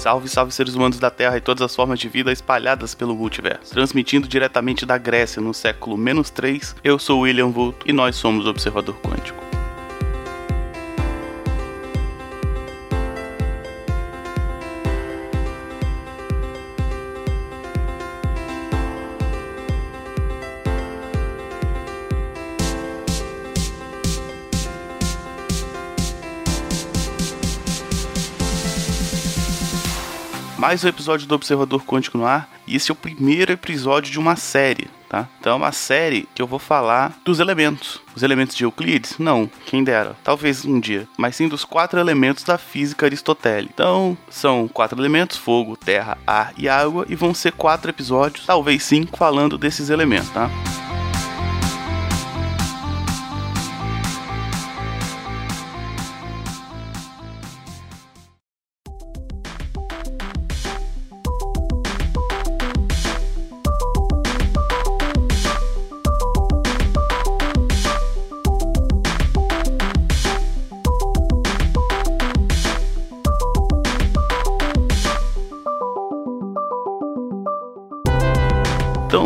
Salve, salve seres humanos da Terra e todas as formas de vida espalhadas pelo multiverso. Transmitindo diretamente da Grécia no século menos 3, eu sou William Vulto e nós somos Observador Quântico. Mais um episódio do Observador Quântico no ar, e esse é o primeiro episódio de uma série, tá? Então é uma série que eu vou falar dos elementos. Os elementos de Euclides? Não, quem dera, talvez um dia, mas sim dos quatro elementos da física aristotélica. Então, são quatro elementos: fogo, terra, ar e água, e vão ser quatro episódios, talvez cinco, falando desses elementos, tá?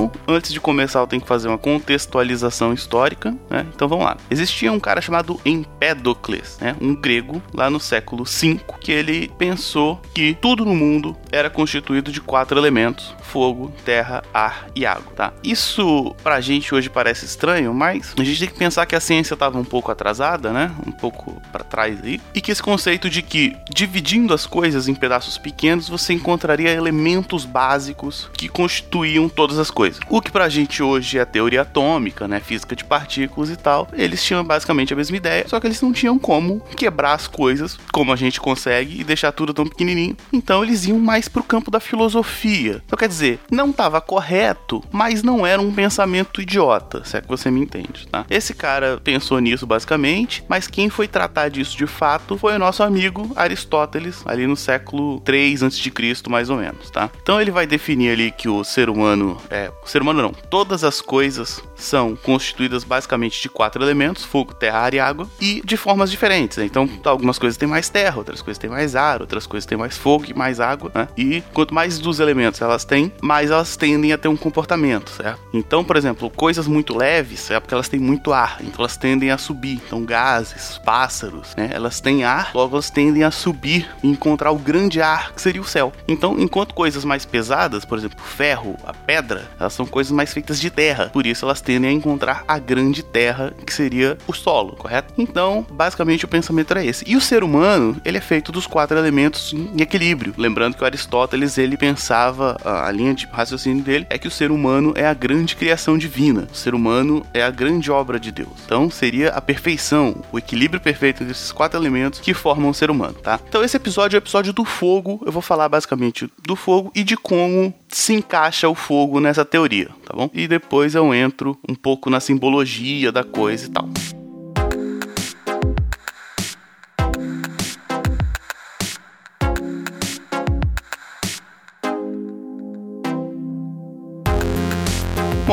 Então, antes de começar, eu tenho que fazer uma contextualização histórica, né? Então vamos lá. Existia um cara chamado Empédocles, né? Um grego lá no século V, que ele pensou que tudo no mundo era constituído de quatro elementos: fogo, terra, ar e água, tá? Isso pra gente hoje parece estranho, mas a gente tem que pensar que a ciência estava um pouco atrasada, né? Um pouco para trás aí, e que esse conceito de que dividindo as coisas em pedaços pequenos, você encontraria elementos básicos que constituíam todas as coisas. O que pra gente hoje é teoria atômica, né, física de partículas e tal, eles tinham basicamente a mesma ideia, só que eles não tinham como quebrar as coisas como a gente consegue e deixar tudo tão pequenininho. Então eles iam mais pro campo da filosofia. Então quer dizer, não estava correto, mas não era um pensamento idiota, se é que você me entende, tá? Esse cara pensou nisso basicamente, mas quem foi tratar disso de fato foi o nosso amigo Aristóteles, ali no século 3 a.C., mais ou menos, tá? Então ele vai definir ali que o ser humano é o ser humano não. Todas as coisas são constituídas basicamente de quatro elementos: fogo, terra, ar e água, e de formas diferentes. Né? Então, algumas coisas têm mais terra, outras coisas têm mais ar, outras coisas têm mais fogo e mais água, né? E quanto mais dos elementos elas têm, mais elas tendem a ter um comportamento, certo? Então, por exemplo, coisas muito leves é porque elas têm muito ar, então elas tendem a subir. Então, gases, pássaros, né? Elas têm ar, logo elas tendem a subir e encontrar o grande ar que seria o céu. Então, enquanto coisas mais pesadas, por exemplo, ferro, a pedra, elas são coisas mais feitas de terra, por isso elas tendem a encontrar a grande terra, que seria o solo, correto? Então, basicamente o pensamento era esse. E o ser humano, ele é feito dos quatro elementos em equilíbrio. Lembrando que o Aristóteles, ele pensava, a linha de raciocínio dele é que o ser humano é a grande criação divina. O ser humano é a grande obra de Deus. Então, seria a perfeição, o equilíbrio perfeito desses quatro elementos que formam o ser humano, tá? Então, esse episódio é o episódio do fogo. Eu vou falar basicamente do fogo e de como se encaixa o fogo nessa teoria, tá bom? E depois eu entro um pouco na simbologia da coisa e tal.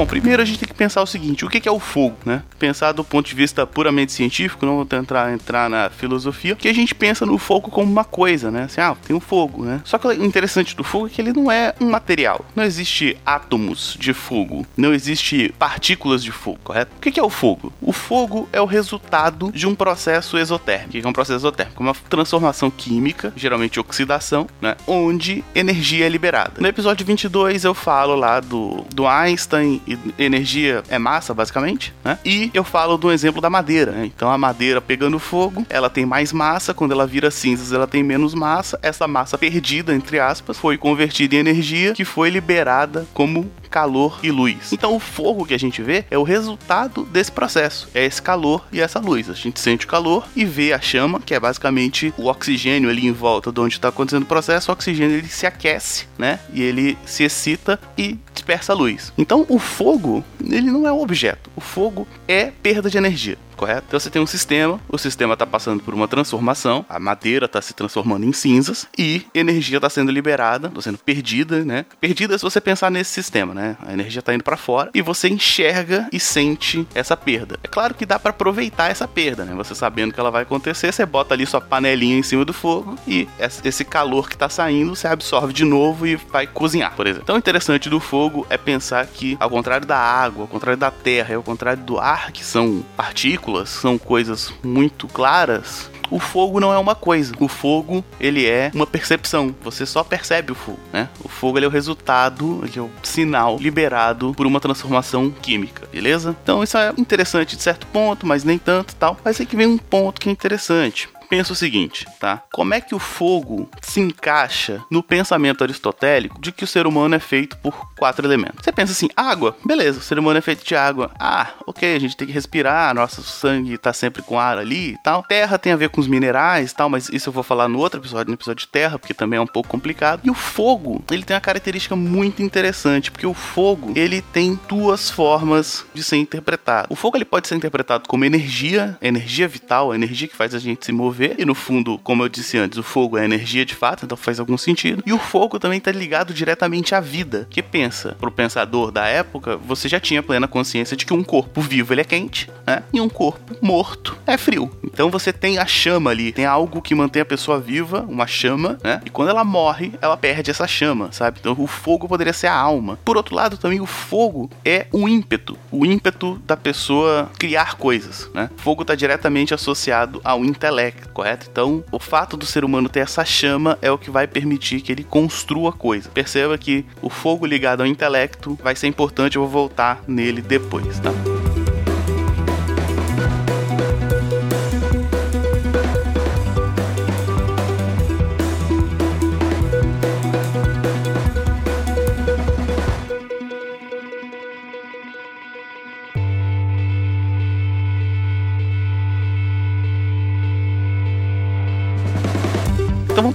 Bom, primeiro a gente tem que pensar o seguinte: o que é o fogo, né? Pensar do ponto de vista puramente científico, não vou tentar entrar na filosofia, que a gente pensa no fogo como uma coisa, né? Assim, ah, tem um fogo, né? Só que o interessante do fogo é que ele não é um material. Não existe átomos de fogo, não existe partículas de fogo, correto? O que é o fogo? O fogo é o resultado de um processo exotérmico. O que é um processo exotérmico? Uma transformação química, geralmente oxidação, né? Onde energia é liberada. No episódio 22 eu falo lá do, do Einstein energia é massa, basicamente, né? E eu falo do exemplo da madeira, né? Então a madeira pegando fogo, ela tem mais massa, quando ela vira cinzas, ela tem menos massa. Essa massa perdida, entre aspas, foi convertida em energia que foi liberada como calor e luz. Então o fogo que a gente vê é o resultado desse processo. É esse calor e essa luz. A gente sente o calor e vê a chama, que é basicamente o oxigênio ali em volta de onde está acontecendo o processo. O oxigênio ele se aquece, né? E ele se excita e dispersa a luz. Então o fogo, ele não é um objeto. O fogo é perda de energia. Correto? Então você tem um sistema, o sistema está passando por uma transformação, a madeira está se transformando em cinzas e energia está sendo liberada, está sendo perdida, né? Perdida se você pensar nesse sistema, né? A energia está indo para fora e você enxerga e sente essa perda. É claro que dá para aproveitar essa perda, né? Você sabendo que ela vai acontecer, você bota ali sua panelinha em cima do fogo e esse calor que está saindo você absorve de novo e vai cozinhar, por exemplo. Então, interessante do fogo é pensar que, ao contrário da água, ao contrário da terra e ao contrário do ar, que são partículas, são coisas muito claras, o fogo não é uma coisa. O fogo, ele é uma percepção. Você só percebe o fogo, né? O fogo é o resultado, é o sinal liberado por uma transformação química, beleza? Então isso é interessante de certo ponto, mas nem tanto, tal. Mas aí que vem um ponto que é interessante pensa o seguinte, tá? Como é que o fogo se encaixa no pensamento aristotélico de que o ser humano é feito por quatro elementos? Você pensa assim, água, beleza, o ser humano é feito de água. Ah, ok, a gente tem que respirar, nosso sangue tá sempre com ar ali e tal. Terra tem a ver com os minerais e tal, mas isso eu vou falar no outro episódio, no episódio de terra, porque também é um pouco complicado. E o fogo, ele tem uma característica muito interessante, porque o fogo, ele tem duas formas de ser interpretado. O fogo, ele pode ser interpretado como energia, energia vital, energia que faz a gente se mover e no fundo, como eu disse antes, o fogo é energia de fato, então faz algum sentido. E o fogo também está ligado diretamente à vida. Que pensa, pro pensador da época, você já tinha plena consciência de que um corpo vivo ele é quente, né? E um corpo morto é frio. Então você tem a chama ali, tem algo que mantém a pessoa viva, uma chama, né? E quando ela morre, ela perde essa chama, sabe? Então o fogo poderia ser a alma. Por outro lado, também o fogo é o ímpeto, o ímpeto da pessoa criar coisas, né? O fogo está diretamente associado ao intelecto correto? Então, o fato do ser humano ter essa chama é o que vai permitir que ele construa coisa. Perceba que o fogo ligado ao intelecto vai ser importante, eu vou voltar nele depois, tá?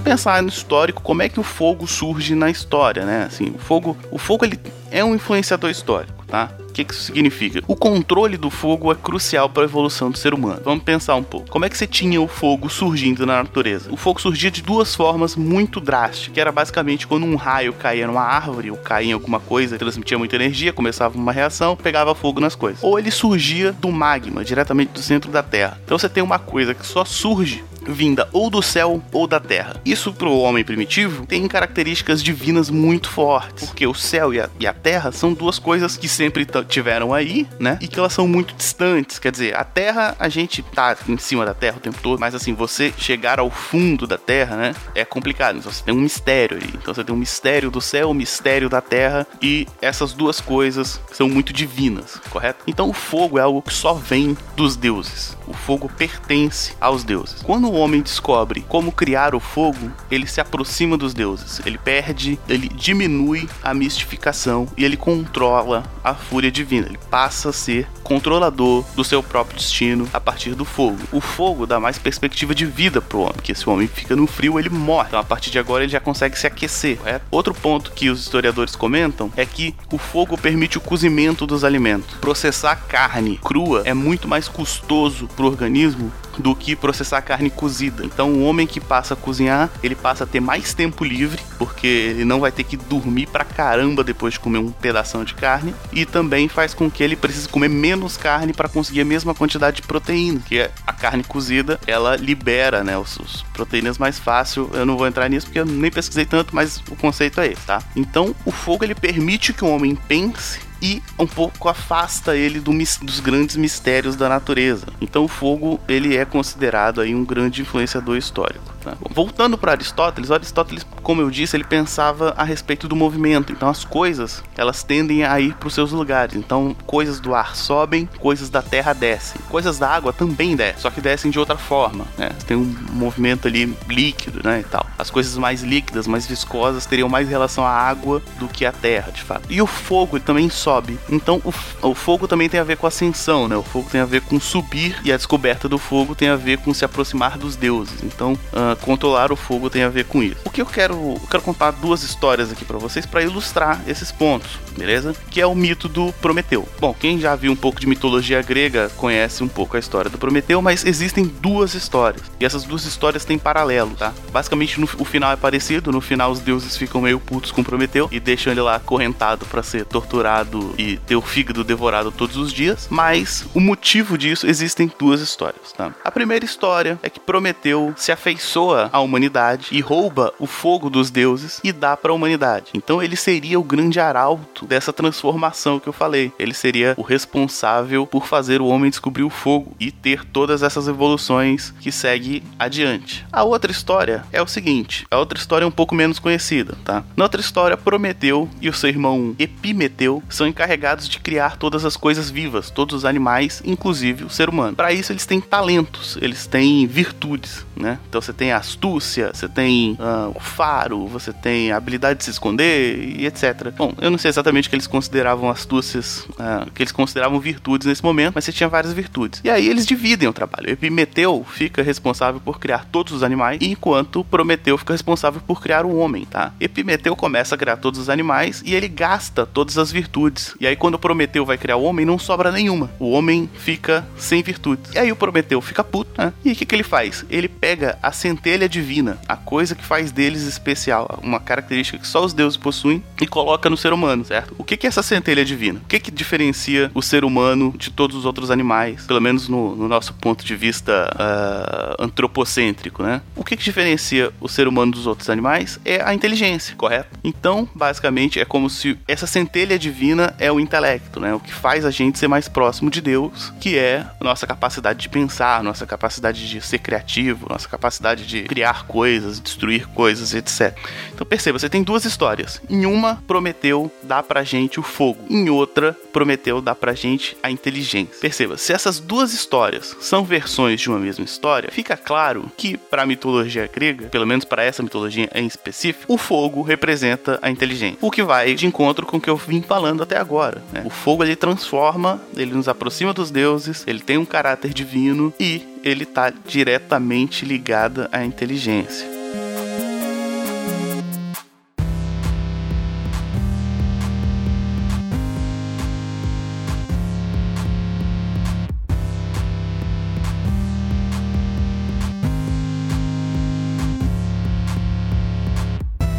Pensar no histórico, como é que o fogo surge na história, né? Assim, o fogo, o fogo ele é um influenciador histórico, tá? O que, que isso significa? O controle do fogo é crucial para a evolução do ser humano. Vamos pensar um pouco. Como é que você tinha o fogo surgindo na natureza? O fogo surgia de duas formas muito drásticas, que era basicamente quando um raio caía numa árvore ou caía em alguma coisa, transmitia muita energia, começava uma reação, pegava fogo nas coisas. Ou ele surgia do magma, diretamente do centro da Terra. Então você tem uma coisa que só surge vinda ou do céu ou da terra. Isso para o homem primitivo tem características divinas muito fortes, porque o céu e a, e a terra são duas coisas que sempre tiveram aí, né? E que elas são muito distantes. Quer dizer, a terra, a gente tá em cima da terra o tempo todo, mas assim, você chegar ao fundo da terra, né? É complicado. Então você tem um mistério aí. Então você tem um mistério do céu, um mistério da terra, e essas duas coisas são muito divinas, correto? Então o fogo é algo que só vem dos deuses. O fogo pertence aos deuses. Quando o homem descobre como criar o fogo, ele se aproxima dos deuses. Ele perde, ele diminui a mistificação e ele controla a fúria divina. Ele passa a ser controlador do seu próprio destino a partir do fogo. O fogo dá mais perspectiva de vida pro homem, se o homem fica no frio, ele morre. Então a partir de agora ele já consegue se aquecer? Outro ponto que os historiadores comentam é que o fogo permite o cozimento dos alimentos. Processar carne crua é muito mais custoso pro organismo do que processar carne cozida. Então, o homem que passa a cozinhar, ele passa a ter mais tempo livre, porque ele não vai ter que dormir pra caramba depois de comer um pedaço de carne, e também faz com que ele precise comer menos carne para conseguir a mesma quantidade de proteína, que a carne cozida, ela libera, né, os, os proteínas mais fácil. Eu não vou entrar nisso porque eu nem pesquisei tanto, mas o conceito é esse, tá? Então, o fogo ele permite que o homem pense e um pouco afasta ele do, dos grandes mistérios da natureza. Então o fogo ele é considerado aí um grande influenciador histórico. Tá? Voltando para Aristóteles, Aristóteles, como eu disse, ele pensava a respeito do movimento. Então as coisas elas tendem a ir para os seus lugares. Então coisas do ar sobem, coisas da terra descem, coisas da água também descem, só que descem de outra forma. Né? Tem um movimento ali líquido, né, e tal. As coisas mais líquidas, mais viscosas teriam mais relação à água do que à terra, de fato. E o fogo também sobe. Então o, o fogo também tem a ver com ascensão, né? O fogo tem a ver com subir e a descoberta do fogo tem a ver com se aproximar dos deuses. Então uh, controlar o fogo tem a ver com isso. O que eu quero, eu quero contar duas histórias aqui para vocês para ilustrar esses pontos, beleza? Que é o mito do Prometeu. Bom, quem já viu um pouco de mitologia grega conhece um pouco a história do Prometeu, mas existem duas histórias. E essas duas histórias têm paralelo, tá? Basicamente, no, o final é parecido. No final, os deuses ficam meio putos com Prometeu e deixam ele lá acorrentado para ser torturado e ter o fígado devorado todos os dias. Mas o motivo disso existem duas histórias, tá? A primeira história é que Prometeu se à humanidade e rouba o fogo dos deuses e dá para a humanidade. Então ele seria o grande arauto dessa transformação que eu falei. Ele seria o responsável por fazer o homem descobrir o fogo e ter todas essas evoluções que segue adiante. A outra história é o seguinte, a outra história é um pouco menos conhecida, tá? Na outra história, Prometeu e o seu irmão Epimeteu são encarregados de criar todas as coisas vivas, todos os animais, inclusive o ser humano. Para isso eles têm talentos, eles têm virtudes, né? Então você tem a astúcia, você tem uh, o faro, você tem a habilidade de se esconder e etc. Bom, eu não sei exatamente o que eles consideravam astúcias, uh, que eles consideravam virtudes nesse momento, mas você tinha várias virtudes. E aí eles dividem o trabalho. Epimeteu fica responsável por criar todos os animais, enquanto Prometeu fica responsável por criar o homem, tá? Epimeteu começa a criar todos os animais e ele gasta todas as virtudes. E aí quando Prometeu vai criar o homem, não sobra nenhuma. O homem fica sem virtudes. E aí o Prometeu fica puto, né? E o que, que ele faz? Ele pega a centelha divina, a coisa que faz deles especial, uma característica que só os deuses possuem, e coloca no ser humano, certo? O que, é essa centelha divina? O que, que diferencia o ser humano de todos os outros animais, pelo menos no, no nosso ponto de vista uh, antropocêntrico, né? O que, que diferencia o ser humano dos outros animais é a inteligência, correto? Então, basicamente, é como se essa centelha divina é o intelecto, né? O que faz a gente ser mais próximo de Deus, que é nossa capacidade de pensar, nossa capacidade de ser criativo, nossa capacidade de criar coisas, destruir coisas, etc. Então perceba, você tem duas histórias. Em uma, Prometeu dá pra gente o fogo. Em outra, Prometeu dá pra gente a inteligência. Perceba, se essas duas histórias são versões de uma mesma história, fica claro que para mitologia grega, pelo menos para essa mitologia em específico, o fogo representa a inteligência. O que vai de encontro com o que eu vim falando até agora. Né? O fogo ele transforma, ele nos aproxima dos deuses, ele tem um caráter divino e ele está diretamente ligado à inteligência.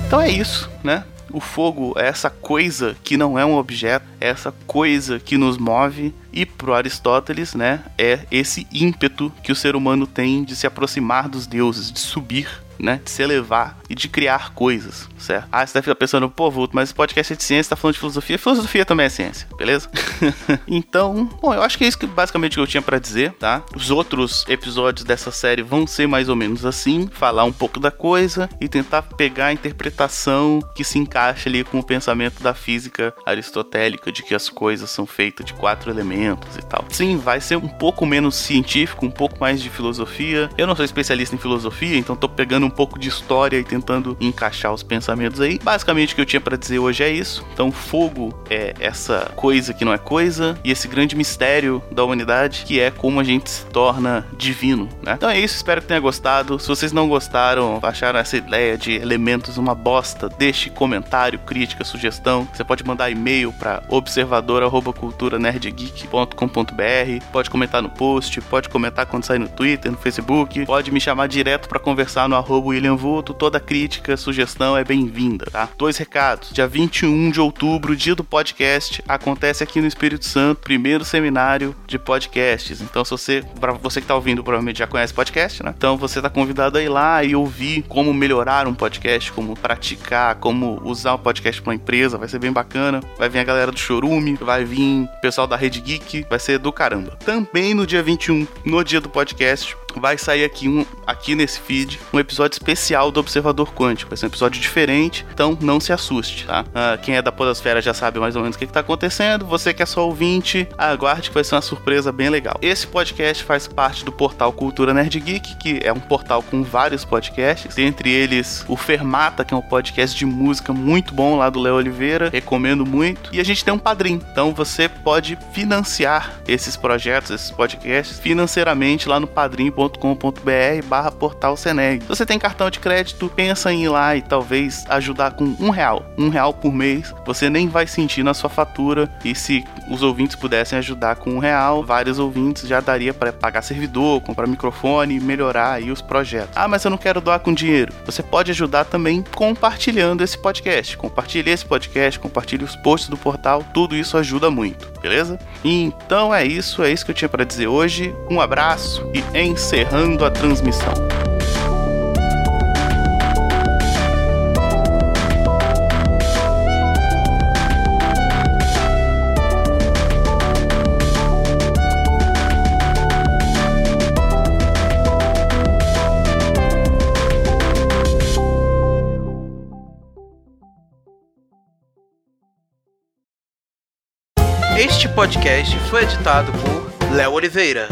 Então é isso, né? O fogo é essa coisa que não é um objeto, é essa coisa que nos move. E pro Aristóteles, né, é esse ímpeto que o ser humano tem de se aproximar dos deuses, de subir né? De se elevar e de criar coisas, certo? Ah, você deve estar pensando, pô, Vulto, mas esse podcast é de ciência, tá falando de filosofia. Filosofia também é ciência, beleza? então, bom, eu acho que é isso que basicamente que eu tinha para dizer, tá? Os outros episódios dessa série vão ser mais ou menos assim, falar um pouco da coisa e tentar pegar a interpretação que se encaixa ali com o pensamento da física aristotélica de que as coisas são feitas de quatro elementos e tal. Sim, vai ser um pouco menos científico, um pouco mais de filosofia. Eu não sou especialista em filosofia, então tô pegando um pouco de história e tentando encaixar os pensamentos aí. Basicamente o que eu tinha para dizer hoje é isso. Então, fogo é essa coisa que não é coisa e esse grande mistério da humanidade que é como a gente se torna divino, né? Então é isso, espero que tenha gostado. Se vocês não gostaram, acharam essa ideia de elementos uma bosta, deixe comentário, crítica, sugestão. Você pode mandar e-mail para observador@culturanerdgeek.com.br, pode comentar no post, pode comentar quando sair no Twitter, no Facebook, pode me chamar direto para conversar no arroba William Vulto, toda crítica, sugestão é bem-vinda, tá? Dois recados. Dia 21 de outubro, dia do podcast, acontece aqui no Espírito Santo, primeiro seminário de podcasts. Então, se você, para você que tá ouvindo, provavelmente já conhece podcast, né? Então, você tá convidado a ir lá e ouvir como melhorar um podcast, como praticar, como usar um podcast para uma empresa, vai ser bem bacana. Vai vir a galera do Chorume, vai vir pessoal da Rede Geek, vai ser do caramba. Também no dia 21, no dia do podcast, vai sair aqui um aqui nesse feed um episódio especial do Observador Quântico. Vai ser um episódio diferente, então não se assuste, tá? Uh, quem é da Podosfera já sabe mais ou menos o que, está acontecendo. Você que é só ouvinte, aguarde que vai ser uma surpresa bem legal. Esse podcast faz parte do portal Cultura Nerd Geek, que é um portal com vários podcasts, dentre eles o Fermata, que é um podcast de música muito bom lá do Léo Oliveira, recomendo muito. E a gente tem um padrinho, então você pode financiar esses projetos, esses podcasts financeiramente lá no padrinho.com barra portal Seneg. Se você tem cartão de crédito, pensa em ir lá e talvez ajudar com um real. Um real por mês, você nem vai sentir na sua fatura. E se os ouvintes pudessem ajudar com um real, vários ouvintes já daria para pagar servidor, comprar microfone e melhorar aí os projetos. Ah, mas eu não quero doar com dinheiro. Você pode ajudar também compartilhando esse podcast. Compartilhe esse podcast, compartilhe os posts do portal, tudo isso ajuda muito, beleza? Então é isso, é isso que eu tinha para dizer hoje. Um abraço e encerrando a transmissão. Este podcast foi editado por Léo Oliveira.